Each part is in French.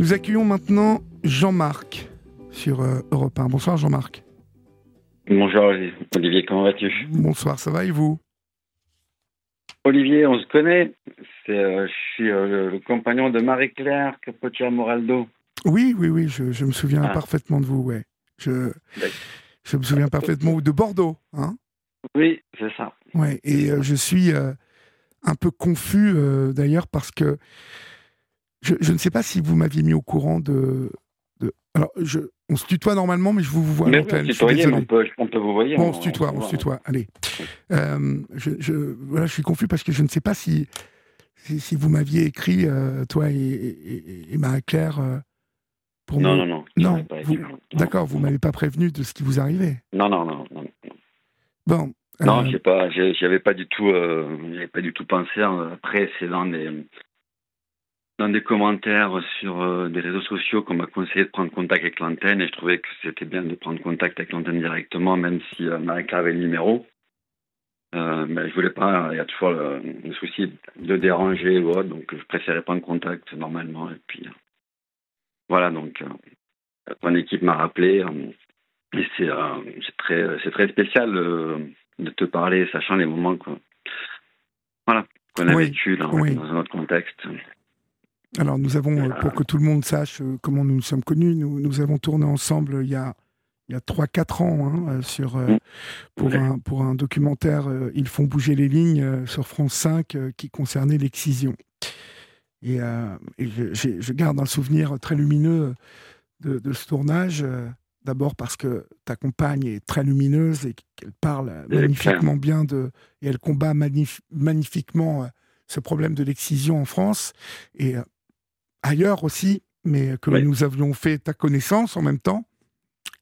Nous accueillons maintenant Jean-Marc sur euh, Europe 1. Bonsoir Jean-Marc. Bonjour Olivier, comment vas-tu? Bonsoir, ça va et vous? Olivier, on se connaît. Euh, je suis euh, le, compagnon de Marie-Claire Capotia Moraldo. Oui, oui, oui, je, me souviens ah. parfaitement de vous, ouais. Je, je me souviens parfaitement de Bordeaux, hein? Oui, c'est ça. Ouais, et je suis un peu confus d'ailleurs parce que je, ne sais pas si vous m'aviez mis au courant de. Alors, je, on se tutoie normalement, mais je vous, vois à l'antenne. Je on peut, on peut vous voyez. Bon, on, se tutoie, on, se tutoie. Allez. Euh, je, voilà, je suis confus parce que je ne sais pas si, si, vous m'aviez écrit, euh, toi et, et, Marie-Claire, euh, pour non, non, non, non. D'accord, vous ne m'avez pas prévenu de ce qui vous arrivait. Non, non, non. non, Bon. Non, j'ai pas, j'avais pas du tout, pas du tout pensé. Après, c'est dans les, dans des commentaires sur euh, des réseaux sociaux qu'on m'a conseillé de prendre contact avec l'antenne et je trouvais que c'était bien de prendre contact avec l'antenne directement, même si euh, Marie-Claire avait le numéro. Euh, mais je voulais pas, il y a toujours le, souci de déranger ou autre, donc je préférais prendre contact normalement. Et puis voilà, donc ton équipe m'a rappelé et c'est très, très spécial de te parler, sachant les moments qu'on voilà, qu'on a vécu dans, dans un autre contexte. Alors nous avons, euh, pour que tout le monde sache euh, comment nous nous sommes connus, nous, nous avons tourné ensemble il y a, il y a 3-4 ans hein, euh, sur, pour, un, pour un documentaire Ils font bouger les lignes sur France 5 qui concernait l'excision. Et, je, garde un souvenir très lumineux de, ce tournage. D'abord parce que ta compagne est très lumineuse et qu'elle parle magnifiquement bien de et elle combat magnifiquement ce problème de l'excision en France. Et ailleurs aussi, mais que nous avions fait ta connaissance en même temps,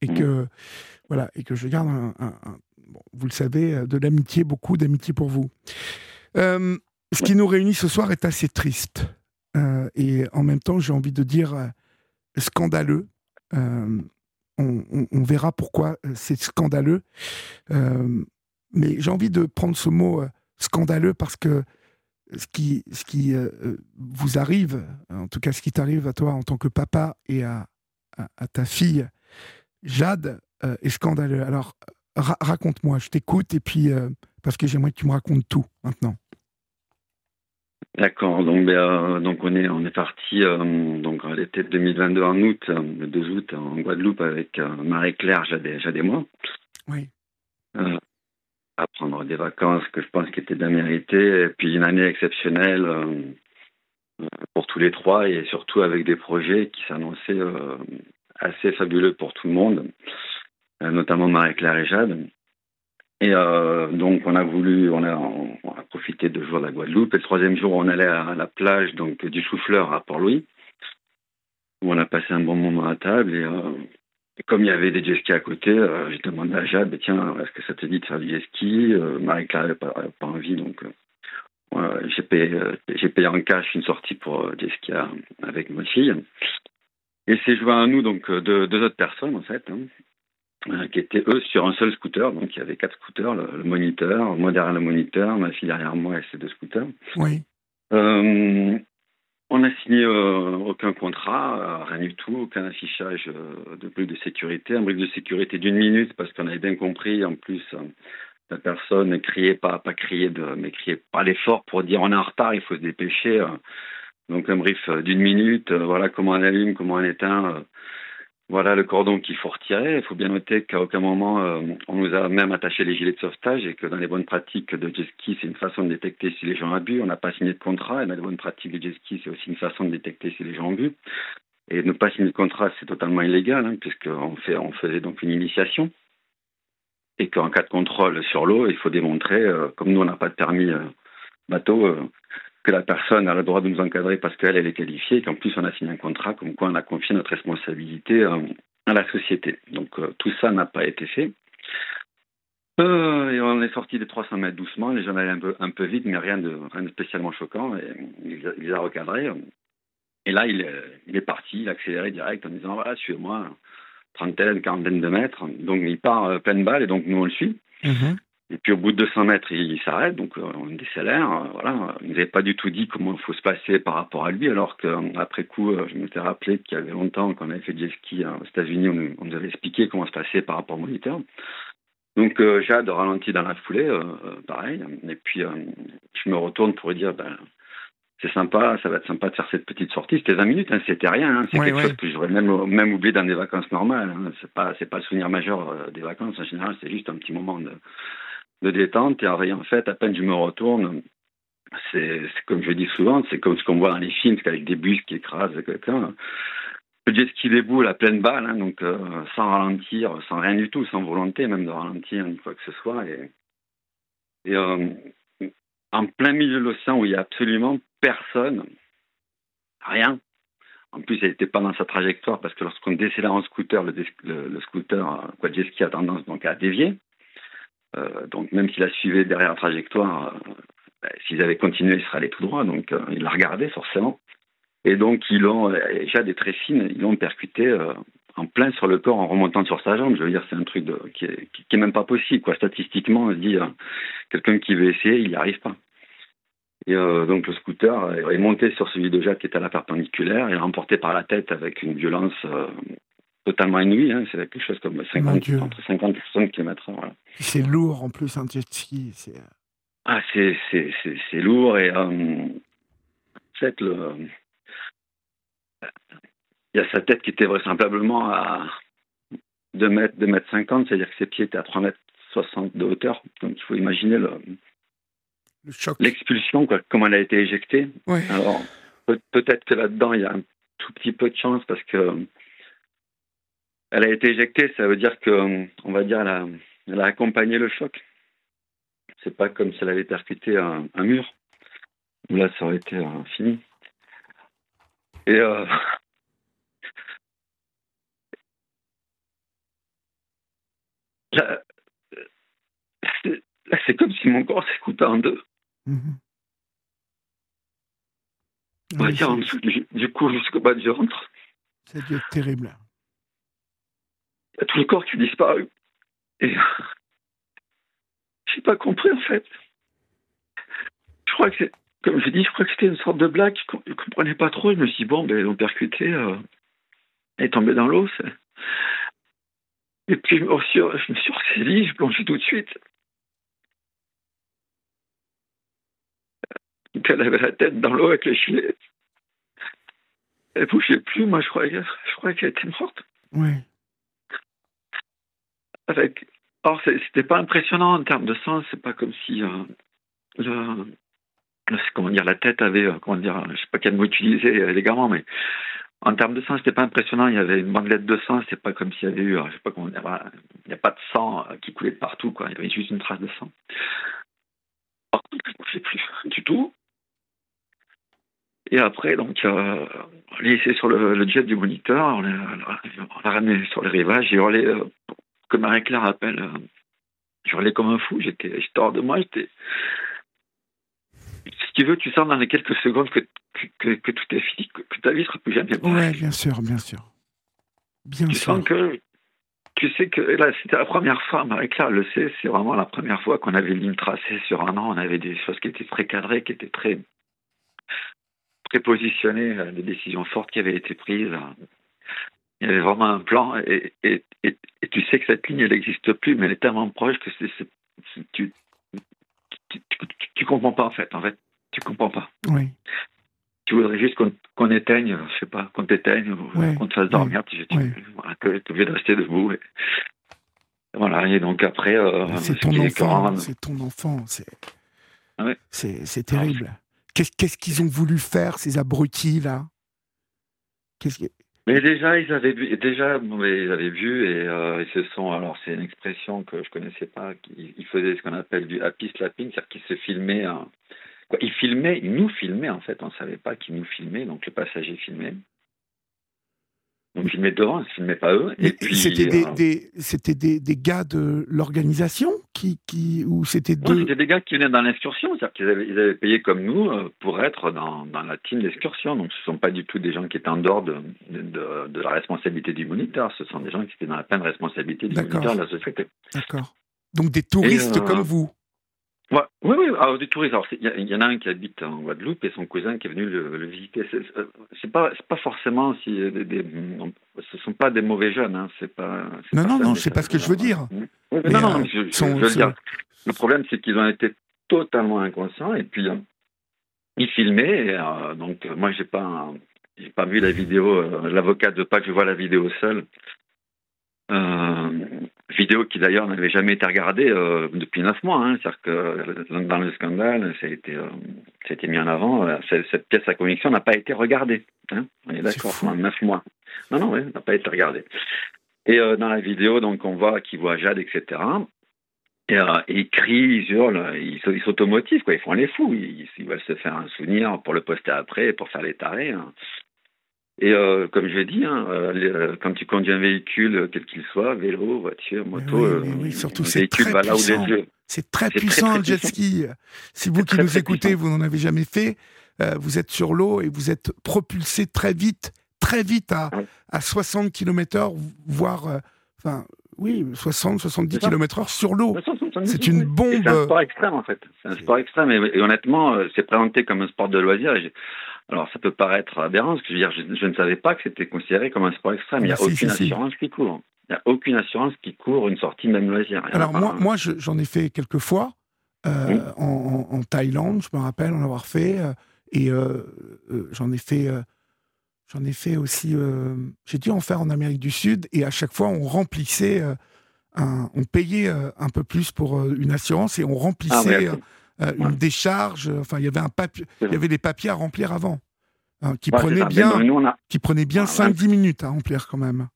et mmh. que voilà, et que je garde un, vous le savez, euh, de l'amitié, beaucoup d'amitié pour vous. Euh, ce qui nous réunit ce soir est assez triste, euh, et en même temps, j'ai envie de dire scandaleux. On, verra pourquoi c'est scandaleux, mais j'ai envie de prendre ce mot scandaleux parce que ce qui, ce qui euh, euh, vous arrive, en tout cas ce qui t'arrive à toi en tant que papa et à, à, ta fille, Jade, euh, est scandaleux. Alors, raconte-moi, je t'écoute, et puis, parce que j'aimerais que tu me racontes tout maintenant. D'accord, donc, ben, donc on est, on est parti donc à l'été 2022 en août, le 2 août, en Guadeloupe avec Marie-Claire, Jade, Jade et moi. Oui à prendre des vacances que je pense qui étaient bien méritées, et puis une année exceptionnelle euh, pour tous les trois, et surtout avec des projets qui s'annonçaient euh, assez fabuleux pour tout le monde, euh, notamment Marie-Claire et Jade. Et donc on a voulu, on a, profité de jouer à la Guadeloupe. Et le troisième jour, on allait à la plage donc du Souffleur à Port-Louis, où on a passé un bon moment à table. Et et comme il y avait des jet skis à côté, euh, j'ai demandé à Jade, tiens, est-ce que ça te dit de faire du jet ski? Euh, Marie-Claire n'avait pas, pas, envie, donc euh, j'ai payé, j'ai payé en cash une sortie pour jet ski avec ma fille. Et c'est joué à nous, donc deux, deux, autres personnes en fait, hein, qui étaient eux sur un seul scooter. Donc il y avait quatre scooters, le, moniteur, moi derrière le moniteur, ma fille derrière moi et ces deux scooters. Oui. On n'a signé euh, aucun contrat, euh, rien du tout, aucun affichage euh, de brique de sécurité, un brique de sécurité d'une minute parce qu'on avait bien compris. En plus, la personne ne criait pas, pas crier de, mais criait pas l'effort pour dire on est en retard, il faut se dépêcher. donc un brief d'une minute, voilà comment on allume, comment on éteint. Voilà le cordon qu'il faut retirer. Il faut bien noter qu'à aucun moment euh, on nous a même attaché les gilets de sauvetage et que dans les bonnes pratiques de jet ski, c'est une façon de détecter si les gens abusent. On n'a pas signé de contrat et dans les bonnes pratiques de jet ski, c'est aussi une façon de détecter si les gens abusent. Et ne pas signer de contrat, c'est totalement illégal hein, puisqu'on fait, on faisait donc une initiation et qu'en cas de contrôle sur l'eau, il faut démontrer, euh, comme nous on n'a pas de permis euh, bateau, que la personne a le droit de nous encadrer parce qu'elle, elle est qualifiée et qu'en plus on a signé un contrat comme quoi on a confié notre responsabilité euh, à la société. Donc euh, tout ça n'a pas été fait. Euh, et on est sorti des 300 mètres doucement, les gens allaient un peu, un peu vite, mais rien de, rien de spécialement choquant. Et il, les a recadrés. Et là, il il est parti, il a accéléré direct en disant suivez-moi, trentaine, quarantaine de mètres. Donc il part pleine balle et donc nous on le suit. Mhm. Et puis au bout de 200 mètres, il s'arrête, donc on décélère. voilà. Il n'avait pas du tout dit comment il faut se passer par rapport à lui, alors qu'après coup, je m'étais rappelé qu'il y avait longtemps, qu'on avait fait du ski aux États-Unis, on, nous avait expliqué comment se passer par rapport au moniteur. Donc Jade ralentit dans la foulée, pareil. Et puis je me retourne pour lui dire, ben, c'est sympa, ça va être sympa de faire cette petite sortie. C'était 20 minutes, hein, c'était rien. Hein. c'est quelque chose que j'aurais même, même oublié dans des vacances normales. Hein. C'est pas, c'est pas le souvenir majeur des vacances en général. C'est juste un petit moment de, de détente. Et en fait, à peine je me retourne, c'est comme je dis souvent, c'est comme ce qu'on voit dans les films, avec des bus qui écrasent quelqu'un. Le jet ski debout, la pleine balle, hein, donc euh, sans ralentir, sans rien du tout, sans volonté même de ralentir ni quoi que ce soit. Et, euh, en plein milieu de l'océan où il n'y a absolument personne, rien. En plus, elle n'était pas dans sa trajectoire parce que lorsqu'on décélère en scooter, le, le, scooter, quoi, jet ski a tendance donc à dévier. Euh, donc même s'il a suivi derrière la trajectoire, euh, ben, s'ils avaient continué, il serait allé tout droit. Donc euh, il l'a regardé forcément. Et donc ils l'ont, déjà des très fines, ils l'ont percuté en plein sur le corps en remontant sur sa jambe. Je veux dire, c'est un truc qui, est, même pas possible. Quoi. Statistiquement, on se dit, quelqu'un qui veut essayer, il n'y arrive pas. Et donc le scooter est monté sur celui de Jacques qui était à la perpendiculaire, il est remporté par la tête avec une violence totalement inouï. Hein. C'est quelque chose comme 50, entre 50 et 60 km Voilà. C'est lourd en plus, un jet ski. C'est... Ah, c'est, c'est, c'est, lourd et euh, en fait, le, il y a sa tête qui était vraisemblablement à 2 mètres, 2 mètres 50, c'est-à-dire que ses pieds étaient à 3 mètres 60 de hauteur. Donc il faut imaginer le, le choc. l'expulsion, quoi, comment elle a été éjectée. Alors peut-être que là-dedans, il y a un tout petit peu de chance parce que elle a été éjectée, ça veut dire que, on va dire, elle a, elle a accompagné le choc. C'est pas comme si elle avait percuté un, un mur. Là, ça aurait été euh, fini. Et euh, là, c'est comme si mon corps s'écoutait en deux. On va dire en dessous du, du cou jusqu'au bas du ventre. Ça a dû être terrible a tout le corps qui disparu. Et j'ai pas compris en fait. Je crois que c'est, comme je dis, je crois que c'était une sorte de blague. Je comprenais pas trop. Je me suis dit, bon, ben, ils percuté, euh, elle est tombée dans l'eau. Et puis je me suis, je je plongeais tout de suite. Elle avait la tête dans l'eau avec les filets. Elle bougeait plus. Moi, je croyais qu'elle était morte. Oui avec. Or, c'était pas impressionnant en termes de sens. C'est pas comme si euh, comment dire, la tête avait, euh, comment dire, je sais pas quel mot utiliser élégamment, mais en termes de sang, c'était pas impressionnant. Il y avait une bandelette de sang. C'est pas comme s'il y avait eu, je sais pas comment dire, a pas de sang euh, qui coulait de partout, quoi. Il y avait juste une trace de sang. Par contre, je ne sais plus du tout. Et après, donc, euh, on l'a laissé sur le, jet du moniteur, on l'a ramené sur le rivage et on l'a que Marie-Claire appelle. Euh, je hurlais comme un fou, j'étais hors de moi, j'étais. Si tu veux, tu sens dans les quelques secondes que, que, que, tout est fini, que, ta vie sera plus jamais pareille. Oui, bien sûr, bien sûr. Bien tu sûr. sens que. Tu sais que là, c'était la première fois, Marie-Claire le sait, c'est vraiment la première fois qu'on avait une ligne tracée sur un an. On avait des choses qui étaient très cadrées, qui étaient très, très positionnées, euh, des décisions fortes qui avaient été prises il y avait vraiment un plan et, et, et, tu sais que cette ligne, elle n'existe plus, mais elle est tellement proche que c'est, tu, tu, tu, comprends pas en fait. En fait, tu comprends pas. Oui. Tu voudrais juste qu'on, éteigne, je sais pas, qu'on t'éteigne, qu'on te fasse dormir. Tu, tu, voilà, que tu obligé de rester debout. Voilà, et donc après. Euh, c'est ton enfant, c'est ton enfant, c'est, c'est, c'est terrible. Qu'est-ce, qu'est-ce qu'ils ont voulu faire, ces abrutis là? Qu'est-ce que mais déjà, ils avaient vu, déjà, ils avaient vu et euh, ils se sont. Alors, c'est une expression que je connaissais pas. Ils, faisaient ce qu'on appelle du happy slapping, c'est-à-dire qu'ils se filmaient. quoi, ils filmaient, ils nous filmaient en fait. On savait pas qu'ils nous filmaient, donc le passager filmait. On filmait devant, ne filmait pas eux. Et puis, c'était des, euh, des c'était des, des, gars de l'organisation qui, qui, ou c'était deux... C'était des gars qui venaient dans l'excursion, c'est-à-dire qu'ils avaient, ils avaient payé comme nous euh, pour être dans, dans la team d'excursion. Donc, ce ne sont pas du tout des gens qui étaient en dehors de, de, de, la responsabilité du moniteur. Ce sont des gens qui étaient dans la pleine responsabilité du moniteur de la société. D'accord. Donc des touristes comme vous? Oui, oui, alors des touristes. il y, en a un qui habite en Guadeloupe et son cousin qui est venu le, visiter. C'est pas, pas forcément si des, ce sont pas des mauvais jeunes. Hein, c'est pas. Non, non, non, c'est pas ce que je veux dire. non, non, je, veux dire. Le problème, c'est qu'ils ont été totalement inconscients et puis ils filmaient. Et, donc moi, j'ai pas, j'ai pas vu la vidéo. L'avocat ne veut pas que je vois la vidéo seule. Euh, vidéo qui d'ailleurs n'avait jamais été regardée euh, depuis neuf mois. Hein. C'est-à-dire que dans le scandale, ça a été, euh, ça a été mis en avant. Euh, cette, pièce à conviction n'a pas été regardée. Hein. On est d'accord, pendant neuf mois. Non, non, oui, n'a pas été regardée. Et dans la vidéo, donc, on voit qu'il voit Jade, etc. Et, ils crient, ils hurlent, ils, s'automotivent, quoi. Ils font les fous. Ils, ils, veulent se faire un souvenir pour le poster après, pour faire les tarés. Hein. Et euh, comme je dis, hein, euh, euh, quand tu conduis un véhicule, quel qu'il soit, vélo, voiture, moto, oui, surtout c'est très va là où les. C'est très puissant le jet ski. Si vous qui nous écoutez, vous n'en avez jamais fait, vous êtes sur l'eau et vous êtes propulsé très vite, très vite à, à 60 km/h, voire, enfin, oui, 60, 70 km/h sur l'eau. C'est une bombe. C'est un sport extrême en fait. C'est un sport extrême et, honnêtement, c'est présenté comme un sport de loisir. Et alors, ça peut paraître aberrant, parce que je, veux dire, je, ne savais pas que c'était considéré comme un sport extrême. Il n'y a aucune assurance qui court. Il n'y a aucune assurance qui court une sortie même loisir. Alors, moi, moi j'en ai fait quelques fois euh, en, Thaïlande, je me rappelle en avoir fait. Euh, et euh, j'en ai fait. J'en ai fait aussi. J'ai dû en faire en Amérique du Sud, et à chaque fois, on remplissait. Un, on payait un peu plus pour une assurance et on remplissait. Ah, euh, une décharge. Enfin, il y avait un papier, il y avait des papiers à remplir avant, hein, qui, prenaient bien, qui prenaient bien 5-10 minutes à remplir quand même.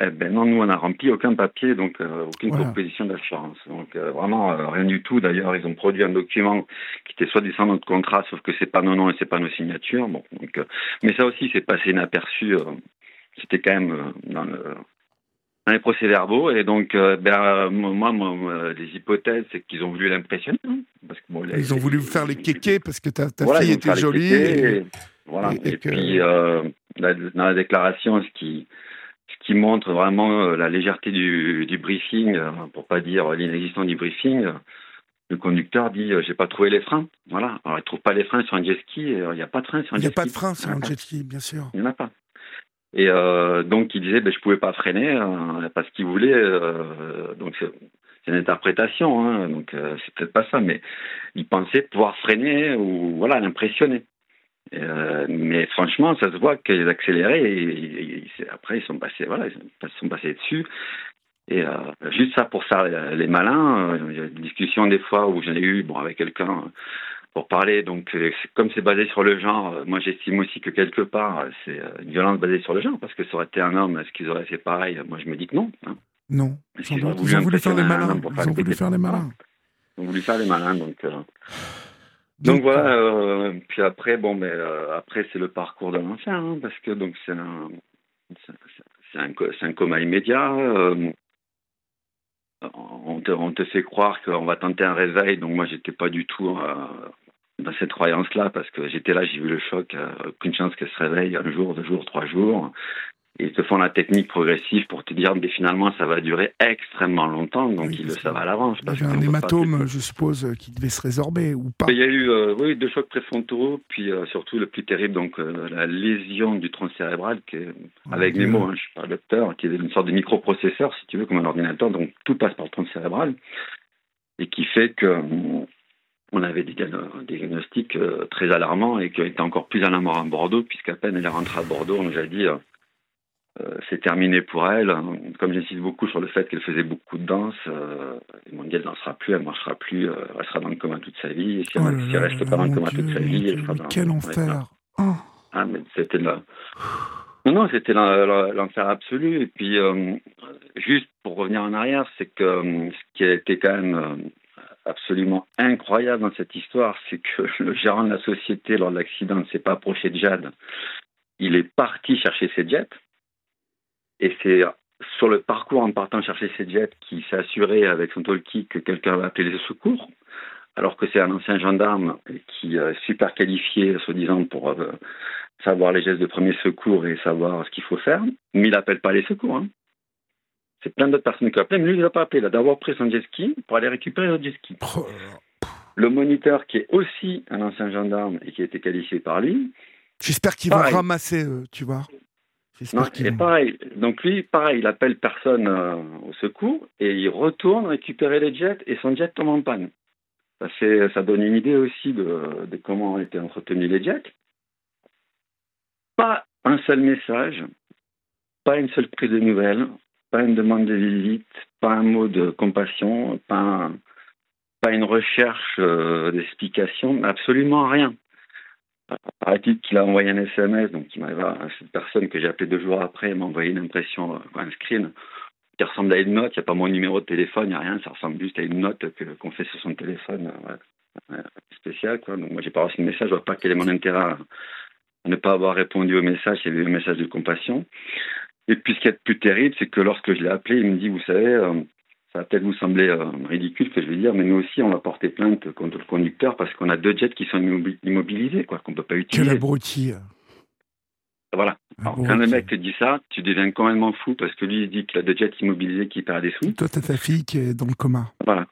Eh ben non, nous on n'a rempli aucun papier, donc euh, aucune proposition d'assurance. Donc euh, vraiment rien du tout. D'ailleurs, ils ont produit un document qui était soi-disant notre contrat, sauf que c'est pas nos noms et c'est pas nos signatures. Bon, donc, mais ça aussi c'est passé inaperçu. C'était quand même dans le, dans les procès-verbaux. Et donc, euh, ben, euh, moi, moi, les hypothèses, c'est qu'ils ont voulu l'impressionner. Hein, parce que, Ils ont voulu vous faire les kékés parce que ta, ta fille était jolie. Et, voilà. Et, puis, euh, dans la déclaration, ce qui, ce qui montre vraiment la légèreté du, du briefing, pour pas dire l'inexistence du briefing, le conducteur dit j'ai pas trouvé les freins. Voilà. Alors il trouve pas les freins sur un jet ski. Il n'y a pas de freins sur un jet ski. Il n'y a pas de freins sur un jet ski, bien sûr. Il n'y en a pas. Et euh, donc il disait ben je pouvais pas freiner euh, parce qu'il voulait. Euh, donc c'est une interprétation, hein, donc euh, c'est peut-être pas ça, mais il pensait pouvoir freiner ou voilà l'impressionner. Euh, mais franchement, ça se voit qu'ils accéléraient et, après ils sont passés, voilà, ils sont passés dessus. Et juste ça pour ça, les malins, il y a des discussions des fois où j'en ai eu bon avec quelqu'un pour parler. Donc, euh, comme c'est basé sur le genre, euh, moi j'estime aussi que quelque part, euh, c'est une violence basée sur le genre, parce que ça aurait été un homme, est-ce qu'ils auraient fait pareil? Moi je me dis que non. Hein. Non. Ils, ont, voulu faire les malins. Ils ont voulu faire les malins. Ils ont voulu faire les malins, donc. donc, voilà. puis après, bon, mais après c'est le parcours de l'ancien, hein, parce que donc c'est un, c'est un, un, coma immédiat on te, on te, fait croire qu'on va tenter un réveil. Donc moi, j'étais pas du tout dans cette croyance-là, parce que j'étais là, j'ai vu le choc, euh, aucune chance qu'elle se réveille un jour, deux jours, trois jours. Et ils te font la technique progressive pour te dire, mais finalement, ça va durer extrêmement longtemps, donc ils le savent à l'avance. Il y avait un hématome, je suppose, qui devait se résorber, ou pas Il y a eu euh, oui, deux chocs préfrontaux, puis euh, surtout le plus terrible, donc la lésion du tronc cérébral, qui est, avec mes mots, hein, je suis pas docteur, qui est une sorte de microprocesseur, si tu veux, comme un ordinateur, donc tout passe par le tronc cérébral, et qui fait que on avait des, diagnostics euh, très alarmants et qui été encore plus alarmants à Bordeaux, puisqu'à peine elle est rentrée à Bordeaux, on nous a dit euh, euh, c'est terminé pour elle. Comme j'insiste beaucoup sur le fait qu'elle faisait beaucoup de danse, m'ont dit elle ne dansera plus, elle ne marchera plus, elle restera dans le coma toute sa vie. Et si, elle, oh reste pas dans le coma toute sa vie, elle sera dans Quel enfer oh. Ah, mais c'était là. Non, non, c'était l'enfer absolu. Et puis, juste pour revenir en arrière, c'est que ce qui a été quand même absolument incroyable dans cette histoire, c'est que le gérant de la société, lors de l'accident, ne s'est pas approché de Jade. Il est parti chercher ses jets. Et c'est sur le parcours en partant chercher ses jets qu'il s'est assuré avec son talkie que quelqu'un va appeler les secours, alors que c'est un ancien gendarme qui est super qualifié, soi-disant, pour euh, savoir les gestes de premier secours et savoir ce qu'il faut faire. Mais il n'appelle pas les secours. Hein. C'est plein d'autres personnes qui ont appelé, mais lui, il n'a pas appelé. D'abord pris son jet ski pour aller récupérer le jet ski. Oh Le moniteur, qui est aussi un ancien gendarme et qui a été qualifié par lui. J'espère qu'ils vont ramasser, euh, tu vois. Non, et vont- pareil. Donc lui, pareil, il appelle personne euh, au secours et il retourne récupérer les jets et son jet tombe en panne. Ça, fait, ça donne une idée aussi de, de comment ont été entretenus les jets. Pas un seul message, pas une seule prise de nouvelles, pas une demande de visite, pas un mot de compassion, pas, pas une recherche euh, d'explication, absolument rien. À titre qu'il a envoyé un SMS, donc il m'a cette personne que j'ai appelée deux jours après m'a envoyé une impression, euh, un screen qui ressemble à une note. Il n'y a pas mon numéro de téléphone, il n'y a rien. Ça ressemble juste à une note qu'on fait sur son téléphone, euh, spécial. Donc moi j'ai pas reçu de message, je vois pas quel est mon intérêt à, ne pas avoir répondu au message. Avait un message de compassion. Et puis ce qui est plus terrible, c'est que lorsque je l'ai appelé, il me dit, vous savez, euh, ça va peut-être vous sembler euh, ridicule ce que je vais dire, mais nous aussi on va porter plainte contre le conducteur parce qu'on a deux jets qui sont immobi- immobilisés, quoi, qu'on peut pas Quel utiliser. abruti. euh, Voilà. Alors, abruti. quand le mec te dit ça, tu deviens complètement fou parce que lui, il dit qu'il a deux jets immobilisés qui perd des sous. Toi, t'as ta fille qui est dans le coma. Voilà.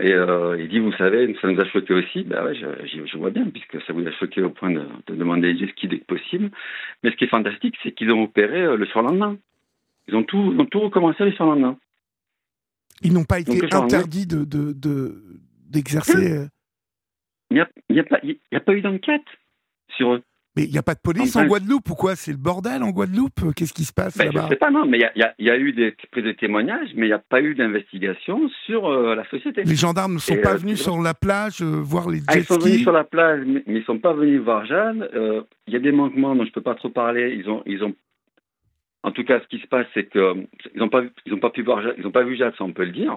Et euh, il dit, vous savez, ça nous a choqué aussi. Ben ouais, je, vois bien, puisque ça vous a choqué au point de, de demander les ski dès que possible. Mais ce qui est fantastique, c'est qu'ils ont opéré euh, le surlendemain. Ils ont tout, ils ont tout recommencé le surlendemain. Ils n'ont pas été Donc, interdits de, de, de- d'exercer. euh, Il n'y a pas eu d'enquête sur eux. Mais il n'y a pas de police En Guadeloupe ou quoi? C'est le bordel en Guadeloupe? Qu'est-ce qui se passe Ben, je là-bas sais pas, non, mais il y a, y y eu des prises de témoignages, mais il n'y a pas eu d'investigation sur euh, la société. Les gendarmes ne sont Et, pas euh, venus sur la plage euh, voir les Ah, jet ils sont venus sur la plage, mais mais ils sont pas venus voir Jeanne. Il y a des manquements dont je peux pas trop parler. Ils ont, ils ont. En tout cas, ce qui se passe, c'est que euh, ils ont pas, vu- ils ont pas pu voir, Jade- ils ont pas vu Jade, ça on peut le dire.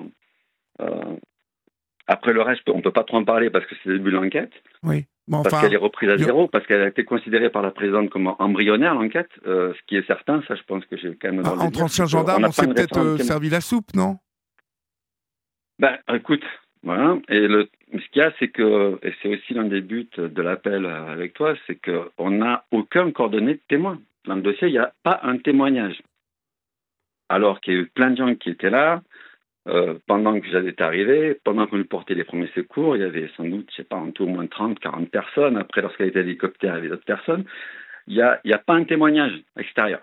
Après le reste, on peut pas trop en parler parce que c'est le début de l'enquête, Oui. Bon, parce enfin, qu'elle est reprise à zéro, parce qu'elle a été considérée par la présidente comme embryonnaire l'enquête. Euh, ce qui est certain, ça, je pense que j'ai quand même. c'est qu'on gendarmes, n'a on pas s'est peut-être euh, servi la soupe, non? Ben, écoute, voilà. Et le, ce qu'il y a, c'est que, et c'est aussi l'un des buts de l'appel euh, avec toi, c'est qu'on n'a aucun coordonné de témoin. Dans le dossier, il n'y a pas un témoignage. Alors qu'il y a eu plein de gens qui étaient là, euh, pendant que j'étais arrivé, pendant qu'on lui portait les premiers secours, il y avait sans doute, je sais pas, en tout au moins 30, 40 personnes. Après, lorsqu'elle était à l'hélicoptère, il y avait d'autres personnes. Il n'y a, pas un témoignage extérieur.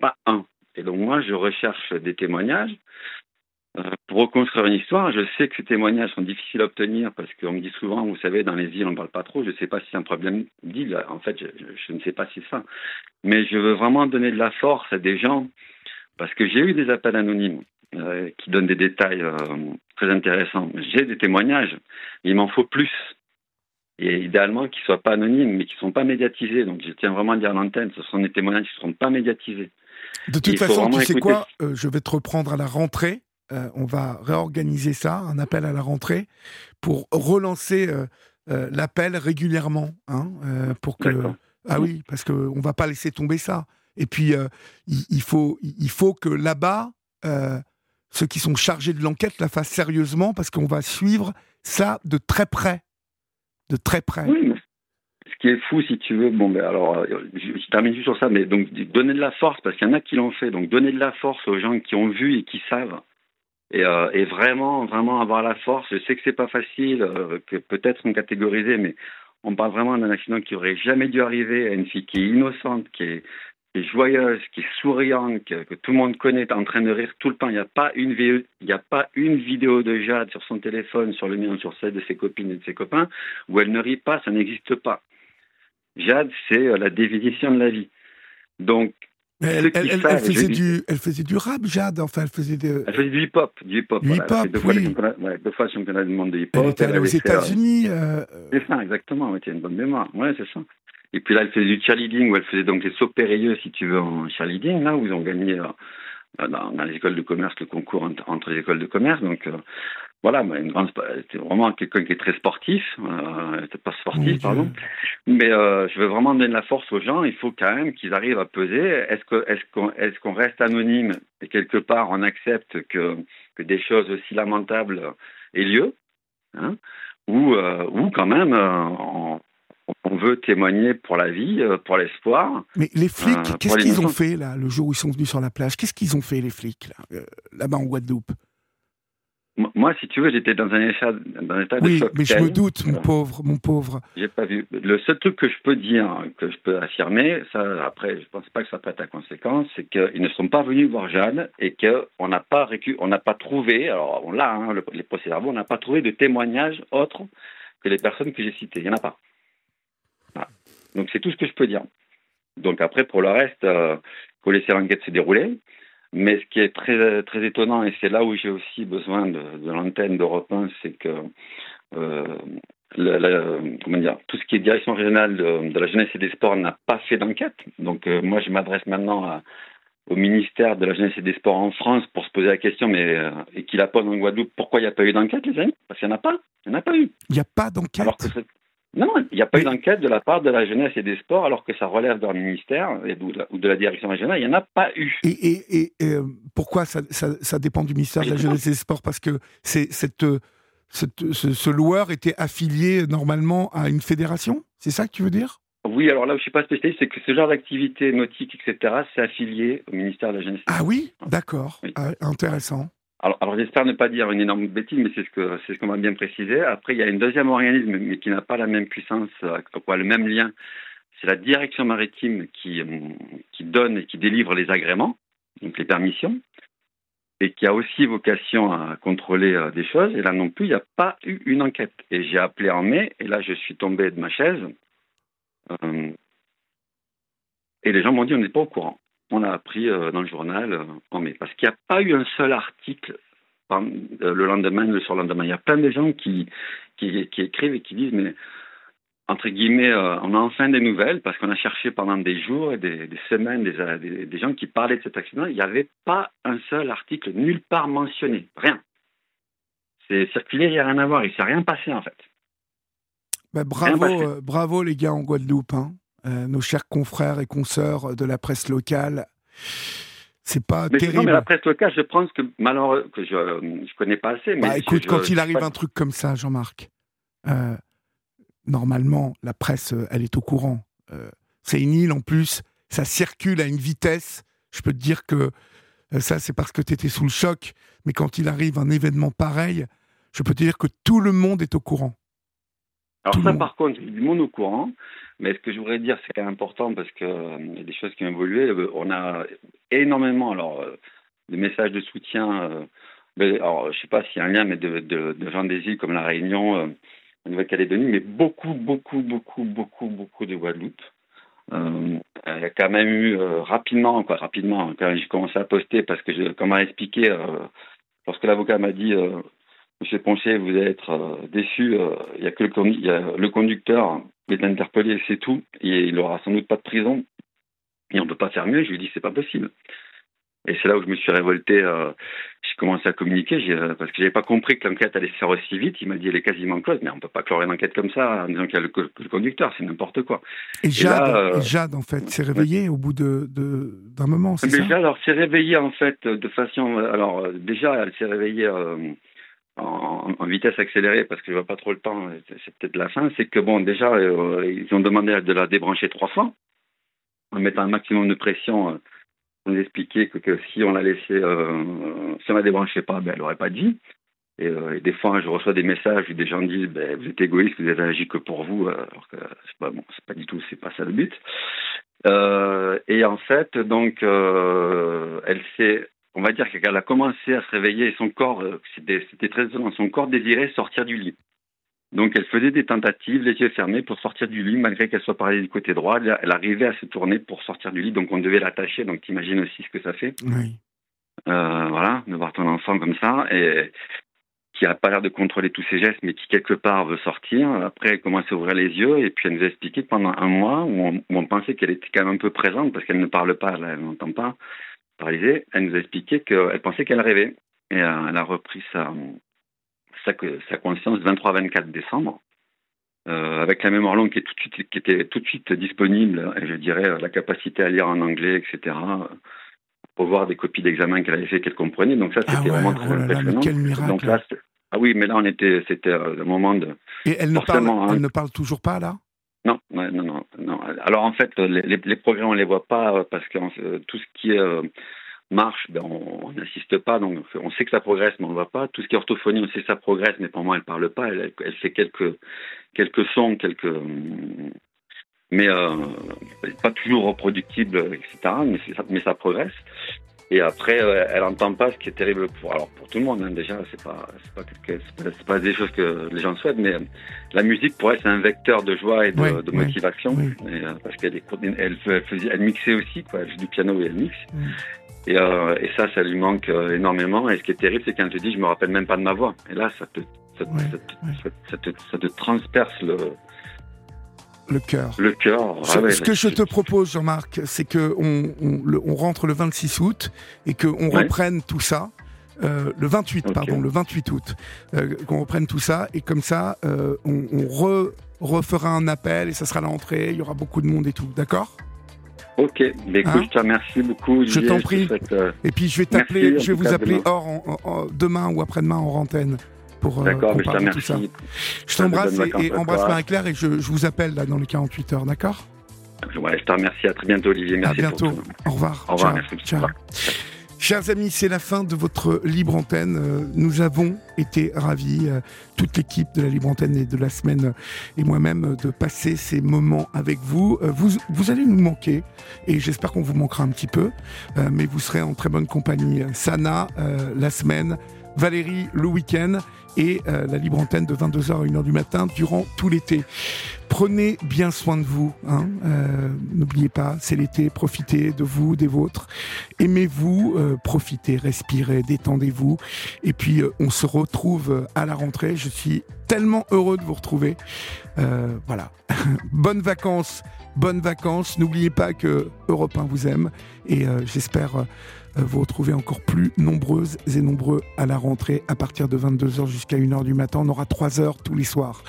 Pas un. Et donc, moi, je recherche des témoignages euh, pour reconstruire une histoire, je sais que ces témoignages sont difficiles à obtenir parce qu'on me dit souvent, vous savez, dans les îles, on ne parle pas trop. Je ne sais pas si c'est un problème d'île. En fait, je ne sais pas si c'est ça. Mais je veux vraiment donner de la force à des gens parce que j'ai eu des appels anonymes euh, qui donnent des détails euh, très intéressants. J'ai des témoignages, mais il m'en faut plus. Et idéalement qu'ils ne soient pas anonymes, mais qui ne sont pas médiatisés. Donc je tiens vraiment à dire à l'antenne, ce sont des témoignages qui ne seront pas médiatisés. De toute façon, tu sais écouter- quoi Euh, Je vais te reprendre à la rentrée. On va réorganiser ça, un appel à la rentrée, pour relancer l'appel régulièrement, hein, pour que. Ah oui, parce que on va pas laisser tomber ça. Et puis euh, il, il faut, il faut que là-bas, euh, ceux qui sont chargés de l'enquête la fassent sérieusement, parce qu'on va suivre ça de très près, de très près. Oui, ce qui est fou, si tu veux, bon, ben alors, euh, je, termine juste sur ça, mais donc donner de la force, parce qu'il y en a qui l'ont fait, donc donner de la force aux gens qui ont vu et qui savent, et, euh, vraiment, vraiment avoir la force. Je sais que c'est pas facile, euh, que peut-être sont catégorisés, mais on parle vraiment d'un accident qui aurait jamais dû arriver à une fille qui est innocente, qui est, qui est joyeuse, qui est souriante, que, que tout le monde connaît, en train de rire tout le temps. Il n'y a pas une vidéo, il n'y a pas une vidéo de Jade sur son téléphone, sur le mien, sur celle de ses copines et de ses copains, où elle ne rit pas, ça n'existe pas. Jade, c'est euh, la définition de la vie. Donc, elle, faisait du, elle faisait du rap, Jade. Enfin, elle faisait de. elle faisait du hip-hop, du hip-hop. Voilà. Hip-hop, deux oui. ouais, deux fois le championnat du monde de hip-hop. Elle était allée aux euh, États-Unis. euh, C'est ça, exactement. Ouais, tu as une bonne mémoire. Ouais, c'est ça. Et puis là, elle faisait du cheerleading, où elle faisait donc les sauts périlleux, si tu veux, en cheerleading, là, où ils ont gagné euh, dans, dans les écoles de commerce le concours entre, entre les écoles de commerce. Donc, euh, voilà, une grande, c'était vraiment quelqu'un qui est très sportif. Euh, pas sportif, pardon. Mais euh, je veux vraiment donner de la force aux gens. Il faut quand même qu'ils arrivent à peser. Est-ce que est-ce qu'on est-ce qu'on reste anonyme et quelque part on accepte que que des choses aussi lamentables aient lieu, hein, ou euh, ou quand même euh, on, on veut témoigner pour la vie, euh, pour l'espoir. Mais les flics, qu'est-ce qu'ils ont fait là, le jour où ils sont venus sur la plage? Qu'est-ce qu'ils ont fait les flics là, là-bas en Guadeloupe? Moi, si tu veux, j'étais dans un état, dans un état oui, de choc. mais je me doute, mon pauvre, mon pauvre. J'ai pas vu. Le seul truc que je peux dire, que je peux affirmer, ça, après, je pense pas que ça peut être à conséquence, c'est qu'ils ne sont pas venus voir Jeanne et qu'on n'a pas récu... on n'a pas trouvé, alors on l'a, hein, les procès-verbaux, on n'a pas trouvé de témoignages autres que les personnes que j'ai citées. Il n'y en a pas. Donc c'est tout ce que je peux dire. Donc après, pour le reste, il euh, faut laisser l'enquête se dérouler. Mais ce qui est très, très étonnant, et c'est là où j'ai aussi besoin de, de l'antenne d'Europe 1, c'est que euh, comment dire, tout ce qui est direction régionale de, la jeunesse et des sports n'a pas fait d'enquête. Donc euh, moi, je m'adresse maintenant au ministère de la jeunesse et des sports en France pour se poser la question, mais euh, et qu'il la pose en Guadeloupe, pourquoi il n'y a pas eu d'enquête, les amis? Parce qu'il n'y en a pas. Il n'y en a pas eu. Il n'y a pas d'enquête? Non, il n'y a pas eu d'enquête de la part de la jeunesse et des sports, alors que ça relève d'un ministère ou de la direction régionale. Il n'y en a pas eu. Et, euh, pourquoi ça, ça, dépend du ministère de la jeunesse et des sports? Parce que c'est cette, cette, ce, loueur était affilié normalement à une fédération? C'est ça que tu veux dire? Oui, alors là où je ne suis pas spécialiste, c'est que ce genre d'activité nautique, etc., c'est affilié au ministère de la Jeunesse. Ah oui? D'accord. Ah, intéressant. Alors, j'espère ne pas dire une énorme bêtise, mais c'est ce que c'est ce qu'on m'a bien précisé. Après, il y a un deuxième organisme, mais qui n'a pas la même puissance, euh, quoi, le même lien. C'est la direction maritime qui, euh, qui donne et qui délivre les agréments, donc les permissions, et qui a aussi vocation à contrôler euh, des choses. Et là non plus, il n'y a pas eu une enquête. Et j'ai appelé en mai, et là je suis tombé de ma chaise. et les gens m'ont dit on n'est pas au courant on a appris euh, dans le journal euh, en mai. Parce qu'il n'y a pas eu un seul article euh, le lendemain, le surlendemain. Il y a plein de gens qui, qui, écrivent et qui disent, mais entre guillemets, on a enfin des nouvelles parce qu'on a cherché pendant des jours et des, semaines des, des, gens qui parlaient de cet accident. Il n'y avait pas un seul article nulle part mentionné. Rien. C'est circulé, il n'y a rien à voir. Il ne s'est rien passé en fait. Bah, bravo, bravo les gars en Guadeloupe. Hein. Euh, nos chers confrères et consoeurs de la presse locale. C'est pas terrible. Non, mais la presse locale, je pense que malheureusement, que je ne connais pas assez. Mais bah, écoute, quand il arrive un truc comme ça, Jean-Marc, euh, normalement, la presse, euh, elle est au courant. c'est une île en plus, ça circule à une vitesse. Je peux te dire que ça, c'est parce que tu étais sous le choc. Mais quand il arrive un événement pareil, je peux te dire que tout le monde est au courant. Alors ça, par contre, du monde au courant. Mais ce que je voudrais dire, c'est quand même important parce qu'il euh, y a des choses qui ont évolué. Euh, on a énormément, alors, euh, de messages de soutien. alors, je ne sais pas s'il y a un lien, mais de, de, gens des îles comme la Réunion, la Nouvelle-Calédonie, mais beaucoup, beaucoup, beaucoup, beaucoup, beaucoup de Guadeloupe. il y a quand même eu rapidement, quoi, rapidement, quand j'ai commencé à poster, parce que, je, comme m'a expliqué, lorsque l'avocat m'a dit Monsieur Poncher, vous allez être euh, déçu. Euh, il y a que le, il y a le conducteur qui est interpellé, c'est tout. Et il aura sans doute pas de prison. Et on ne peut pas faire mieux. Je lui dis, c'est pas possible. Et c'est là où je me suis révolté. Euh, j'ai commencé à communiquer parce que j'avais pas compris que l'enquête allait se faire aussi vite. Il m'a dit, elle est quasiment close. Mais on peut pas clore une enquête comme ça en disant qu'il y a le, conducteur. C'est n'importe quoi. Et Jade, Jade, en fait, s'est réveillée au bout de, d'un moment, c'est ça? Jade, alors, s'est réveillée, en fait, de façon... Alors, déjà, elle s'est réveillée en, vitesse accélérée parce que je vois pas trop le temps, c'est peut-être la fin, c'est que bon, déjà, euh, ils ont demandé de la débrancher trois fois en mettant un maximum de pression. Euh, on expliquait que, si on la laissait, euh, si on la débranchait pas, ben, elle aurait pas dit. Et, des fois, je reçois des messages où des gens disent ben, Vous êtes égoïste, vous avez agi que pour vous, alors que c'est pas, bon, pas du tout, c'est pas ça le but. et en fait, donc, elle s'est on va dire qu'elle a commencé à se réveiller et son corps, euh, c'était très étonnant, son corps désirait sortir du lit. Donc elle faisait des tentatives, les yeux fermés, pour sortir du lit, malgré qu'elle soit parée du côté droit. Elle arrivait à se tourner pour sortir du lit, donc on devait l'attacher. Donc tu imagines aussi ce que ça fait. Oui. Euh, voilà, de voir ton enfant comme ça, et qui a pas l'air de contrôler tous ses gestes, mais qui quelque part veut sortir. Après, elle commence à ouvrir les yeux, et puis elle nous a expliqué pendant un mois, où on, où on pensait qu'elle était quand même un peu présente, parce qu'elle ne parle pas, là, elle n'entend pas, elle nous a expliqué qu'elle pensait qu'elle rêvait. Et euh, elle a repris sa, sa, sa conscience 23-24 décembre, euh, avec la mémoire longue qui, est tout de suite, qui était tout de suite disponible, et je dirais la capacité à lire en anglais, etc., pour voir des copies d'examen qu'elle avait fait, qu'elle comprenait. Donc ça, c'était ah vraiment très oh impressionnant. quel miracle. Donc là, ah oui, mais là, on était, c'était euh, un moment de. Et elle ne, parle, hein. elle ne parle toujours pas, là? Non, non, non. Alors en fait, les, progrès, on ne les voit pas parce que tout ce qui est marche, ben on n'assiste pas, donc on sait que ça progresse, mais on ne voit pas. Tout ce qui est orthophonie, on sait que ça progresse, mais pour moi, elle ne parle pas. Elle, fait quelques, quelques sons, quelques. Mais euh, pas toujours reproductible, etc. Mais, mais ça progresse. Et après, euh, elle n'entend pas, ce qui est terrible pour, alors pour tout le monde. Hein, déjà, c'est pas, c'est pas, des choses que les gens souhaitent, mais la musique pour elle, c'est un vecteur de joie et de, de motivation, et, euh, parce qu'elle elle, elle, elle, mixait aussi, quoi. Elle joue du piano et elle mixe. Et, euh, et, ça, ça lui manque euh, énormément. Et ce qui est terrible, c'est quand elle te dit, je me rappelle même pas de ma voix. Et là, ça te, ça, ça, te, ça te, transperce le, le cœur. Le cœur. Ah ce, que je te propose, Jean-Marc, c'est que on, on, on, rentre le 26 août et qu'on reprenne tout ça. Euh, le 28, pardon, le 28 août, euh, qu'on reprenne tout ça et comme ça, euh, on, on re, refera un appel et ça sera l'entrée. Il y aura beaucoup de monde et tout, d'accord? Ok, mais écoute, hein? je te remercie beaucoup. Je t'en prie. Et puis je vais t'appeler, je vais vous appeler hors demain ou après-demain en antenne pour, euh, pour parler de tout ça. Je t'embrasse et, et embrasse Marie-Claire et je, je, vous appelle là dans les 48 heures, d'accord? Ouais, je te remercie. À très bientôt, Olivier. Merci. À bientôt. Au revoir. Au revoir. merci. Ciao. Chers amis, c'est la fin de votre libre antenne. Euh, nous avons été ravis, euh, toute l'équipe de la libre antenne et de la semaine et moi-même, de passer ces moments avec vous. Vous, vous allez nous manquer et j'espère qu'on vous manquera un petit peu, mais vous serez en très bonne compagnie. Sana, la semaine, Valérie, le week-end et euh, la libre antenne de 22h à 1h du matin durant tout l'été. Prenez bien soin de vous. Hein. Euh, N'oubliez pas, c'est l'été, profitez de vous, des vôtres. Aimez-vous, euh, profitez, respirez, détendez-vous. Et puis, on se retrouve à la rentrée. Je suis tellement heureux de vous retrouver. Voilà. bonnes vacances, bonnes vacances. N'oubliez pas que Europe 1 vous aime. Et j'espère vous retrouvez encore plus nombreuses et nombreux à la rentrée à partir de 22h jusqu'à 1h du matin. On aura 3 heures tous les soirs.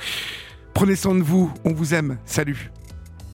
Prenez soin de vous, on vous aime. Salut